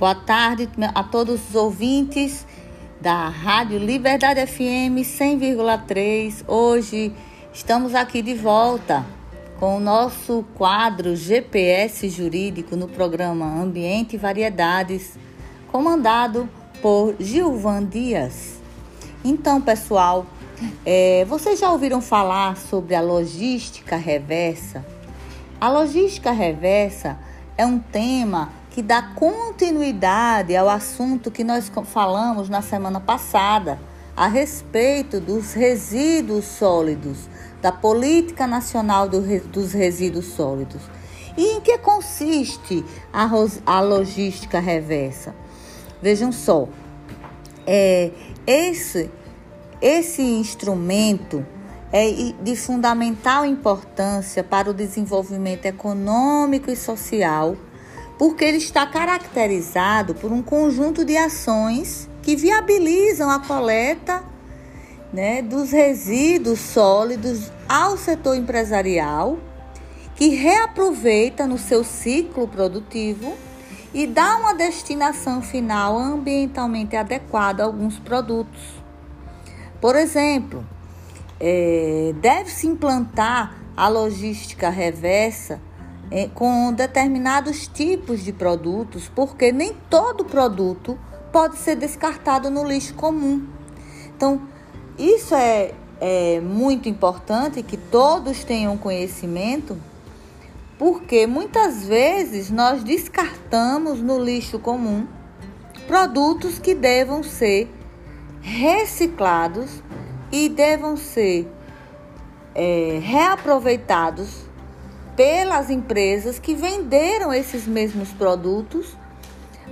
Boa tarde a todos os ouvintes da Rádio Liberdade FM 100,3. Hoje estamos aqui de volta com o nosso quadro GPS Jurídico no programa Ambiente e Variedades, comandado por Gilvan Dias. Então, pessoal, é, vocês já ouviram falar sobre a logística reversa? A logística reversa é um tema que dá continuidade ao assunto que nós falamos na semana passada a respeito dos resíduos sólidos, da Política Nacional do, dos Resíduos Sólidos. E em que consiste a, a logística reversa? Vejam só, é, esse, esse instrumento é de fundamental importância para o desenvolvimento econômico e social porque ele está caracterizado por um conjunto de ações que viabilizam a coleta né, dos resíduos sólidos ao setor empresarial, que reaproveita no seu ciclo produtivo e dá uma destinação final ambientalmente adequada a alguns produtos. Por exemplo, é, deve-se implantar a logística reversa com determinados tipos de produtos, porque nem todo produto pode ser descartado no lixo comum. Então, isso é, é muito importante que todos tenham conhecimento, porque muitas vezes nós descartamos no lixo comum produtos que devam ser reciclados e devam ser é, reaproveitados pelas empresas que venderam esses mesmos produtos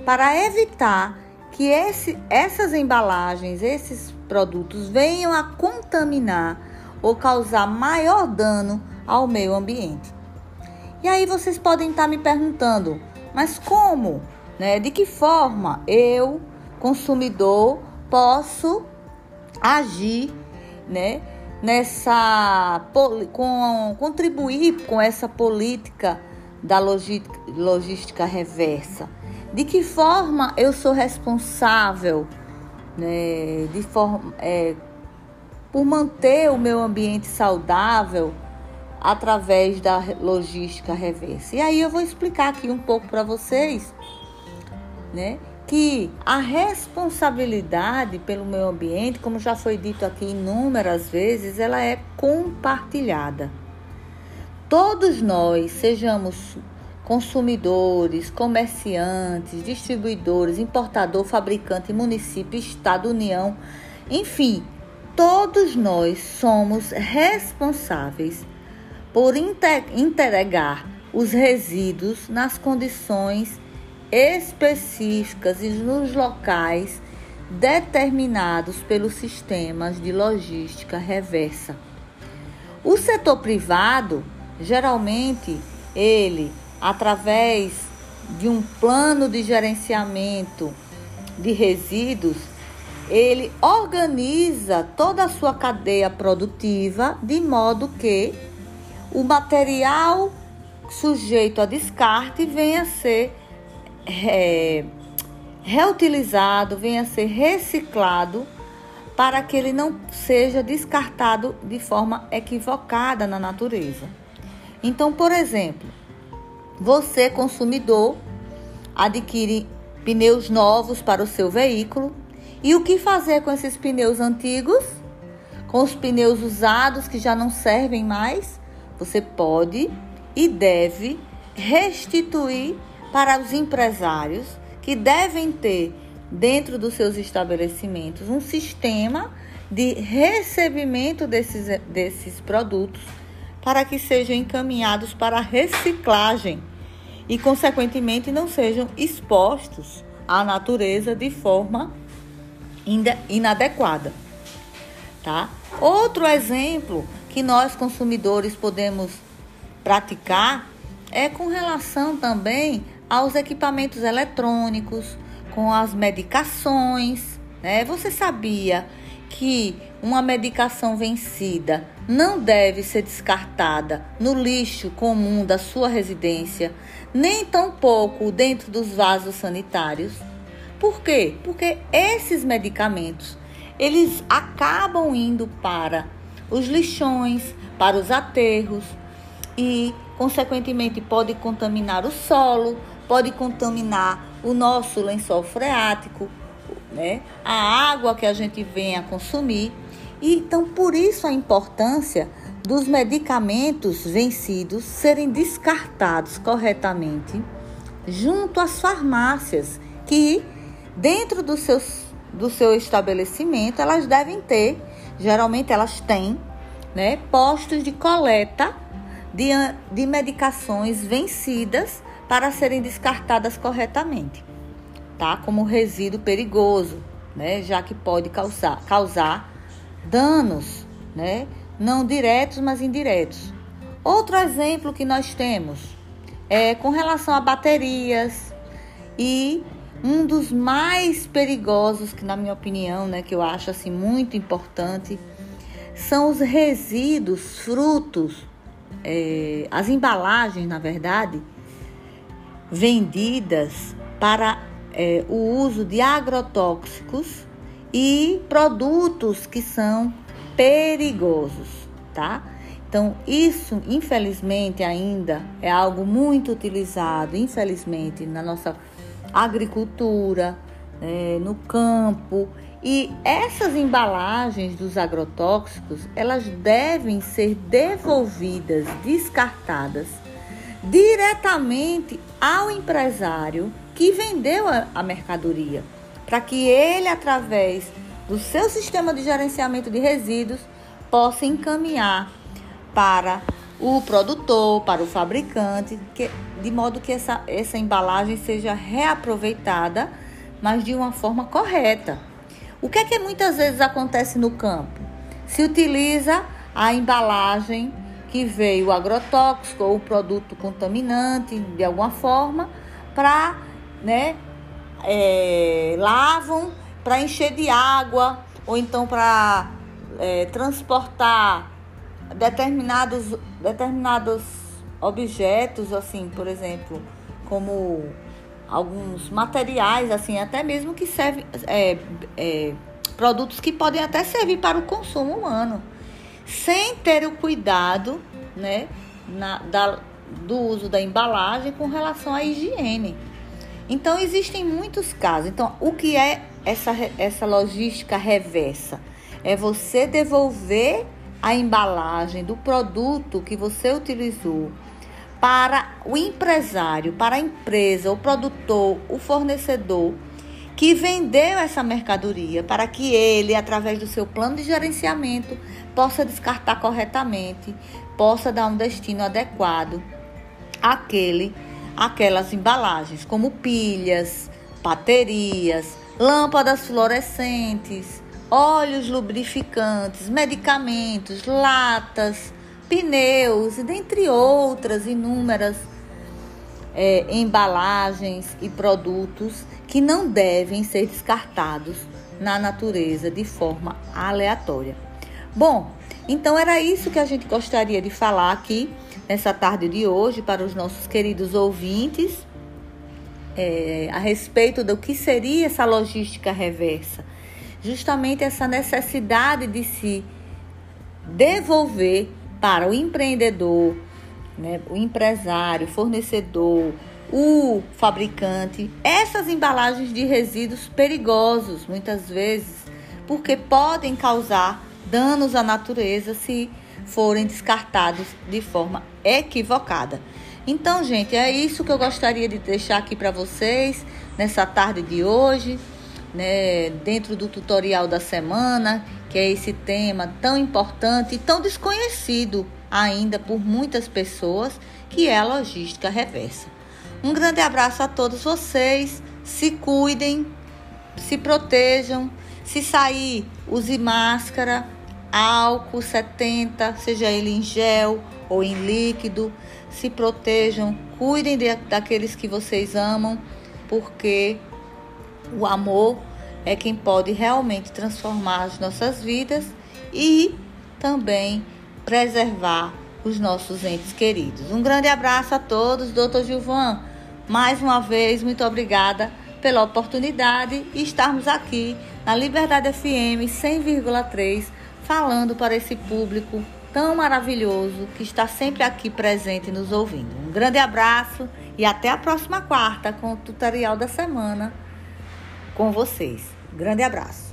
para evitar que esse, essas embalagens, esses produtos venham a contaminar ou causar maior dano ao meio ambiente. E aí vocês podem estar me perguntando, mas como? Né? De que forma eu, consumidor, posso agir né, nessa com, contribuir com essa política da logística reversa? De que forma eu sou responsável né, de forma, é, por manter o meu ambiente saudável através da logística reversa? E aí eu vou explicar aqui um pouco para vocês, né? Que a responsabilidade pelo meio ambiente, como já foi dito aqui inúmeras vezes, ela é compartilhada. Todos nós, sejamos consumidores, comerciantes, distribuidores, importador, fabricante, município, estado, união, enfim, todos nós somos responsáveis por entregar os resíduos nas condições específicas e nos locais determinados pelos sistemas de logística reversa. O setor privado, geralmente, ele, através de um plano de gerenciamento de resíduos, ele organiza toda a sua cadeia produtiva de modo que o material sujeito a descarte venha a ser é, reutilizado, venha a ser reciclado para que ele não seja descartado de forma equivocada na natureza. Então, por exemplo, você consumidor adquire pneus novos para o seu veículo e o que fazer com esses pneus antigos? Com os pneus usados que já não servem mais? Você pode e deve restituir para os empresários que devem ter dentro dos seus estabelecimentos um sistema de recebimento desses, desses produtos para que sejam encaminhados para reciclagem e, consequentemente, não sejam expostos à natureza de forma inadequada. Tá? Outro exemplo que nós consumidores podemos praticar é com relação também aos equipamentos eletrônicos, com as medicações. Né? Você sabia que uma medicação vencida não deve ser descartada no lixo comum da sua residência, nem tampouco dentro dos vasos sanitários. Por quê? Porque esses medicamentos, eles acabam indo para os lixões, para os aterros e, consequentemente, pode contaminar o solo, pode contaminar o nosso lençol freático, né? a água que a gente vem a consumir. E, então, por isso a importância dos medicamentos vencidos serem descartados corretamente junto às farmácias, que dentro do, seus, do seu estabelecimento elas devem ter, geralmente elas têm, né, postos de coleta de, de medicações vencidas para serem descartadas corretamente, tá? Como resíduo perigoso, né? Já que pode causar, causar danos, né? Não diretos, mas indiretos. Outro exemplo que nós temos é com relação a baterias e um dos mais perigosos que na minha opinião, né, que eu acho assim muito importante, são os resíduos, frutos, é, as embalagens, na verdade, vendidas para é, o uso de agrotóxicos e produtos que são perigosos, tá? Então, isso, infelizmente, ainda é algo muito utilizado, infelizmente, na nossa agricultura, é, no campo. E essas embalagens dos agrotóxicos, elas devem ser devolvidas, descartadas diretamente ao empresário que vendeu a, a mercadoria, para que ele, através do seu sistema de gerenciamento de resíduos, possa encaminhar para o produtor, para o fabricante, que, de modo que essa, essa embalagem seja reaproveitada, mas de uma forma correta. O que é que muitas vezes acontece no campo? Se utiliza a embalagem que veio o agrotóxico ou o produto contaminante de alguma forma para, né, é, lavam para encher de água ou então para é, transportar determinados, determinados objetos, assim, por exemplo, como alguns materiais, assim, até mesmo que servem, é, é, produtos que podem até servir para o consumo humano sem ter o cuidado né, na, da, do uso da embalagem com relação à higiene. Então, existem muitos casos. Então, o que é essa, essa logística reversa? É você devolver a embalagem do produto que você utilizou para o empresário, para a empresa, o produtor, o fornecedor que vendeu essa mercadoria para que ele, através do seu plano de gerenciamento, possa descartar corretamente, possa dar um destino adequado àquele, àquelas embalagens, como pilhas, baterias, lâmpadas fluorescentes, óleos lubrificantes, medicamentos, latas, pneus, dentre outras inúmeras é, embalagens e produtos que não devem ser descartados na natureza de forma aleatória. Bom, então era isso que a gente gostaria de falar aqui nessa tarde de hoje para os nossos queridos ouvintes é, a respeito do que seria essa logística reversa. Justamente essa necessidade de se devolver para o empreendedor, né, o empresário, fornecedor, o fabricante, essas embalagens de resíduos perigosos, muitas vezes, porque podem causar danos à natureza se forem descartados de forma equivocada. Então, gente, é isso que eu gostaria de deixar aqui para vocês nessa tarde de hoje, né, dentro do tutorial da semana, que é esse tema tão importante e tão desconhecido ainda por muitas pessoas, que é a logística reversa. Um grande abraço a todos vocês. Se cuidem, se protejam. Se sair, use máscara, álcool 70, seja ele em gel ou em líquido. Se protejam, cuidem de, daqueles que vocês amam, porque o amor é quem pode realmente transformar as nossas vidas e também preservar os nossos entes queridos. Um grande abraço a todos, doutor Gilvan. Mais uma vez, muito obrigada pela oportunidade e estarmos aqui na Liberdade FM 100,3 falando para esse público tão maravilhoso que está sempre aqui presente nos ouvindo. Um grande abraço e até a próxima quarta com o tutorial da semana com vocês. Grande abraço.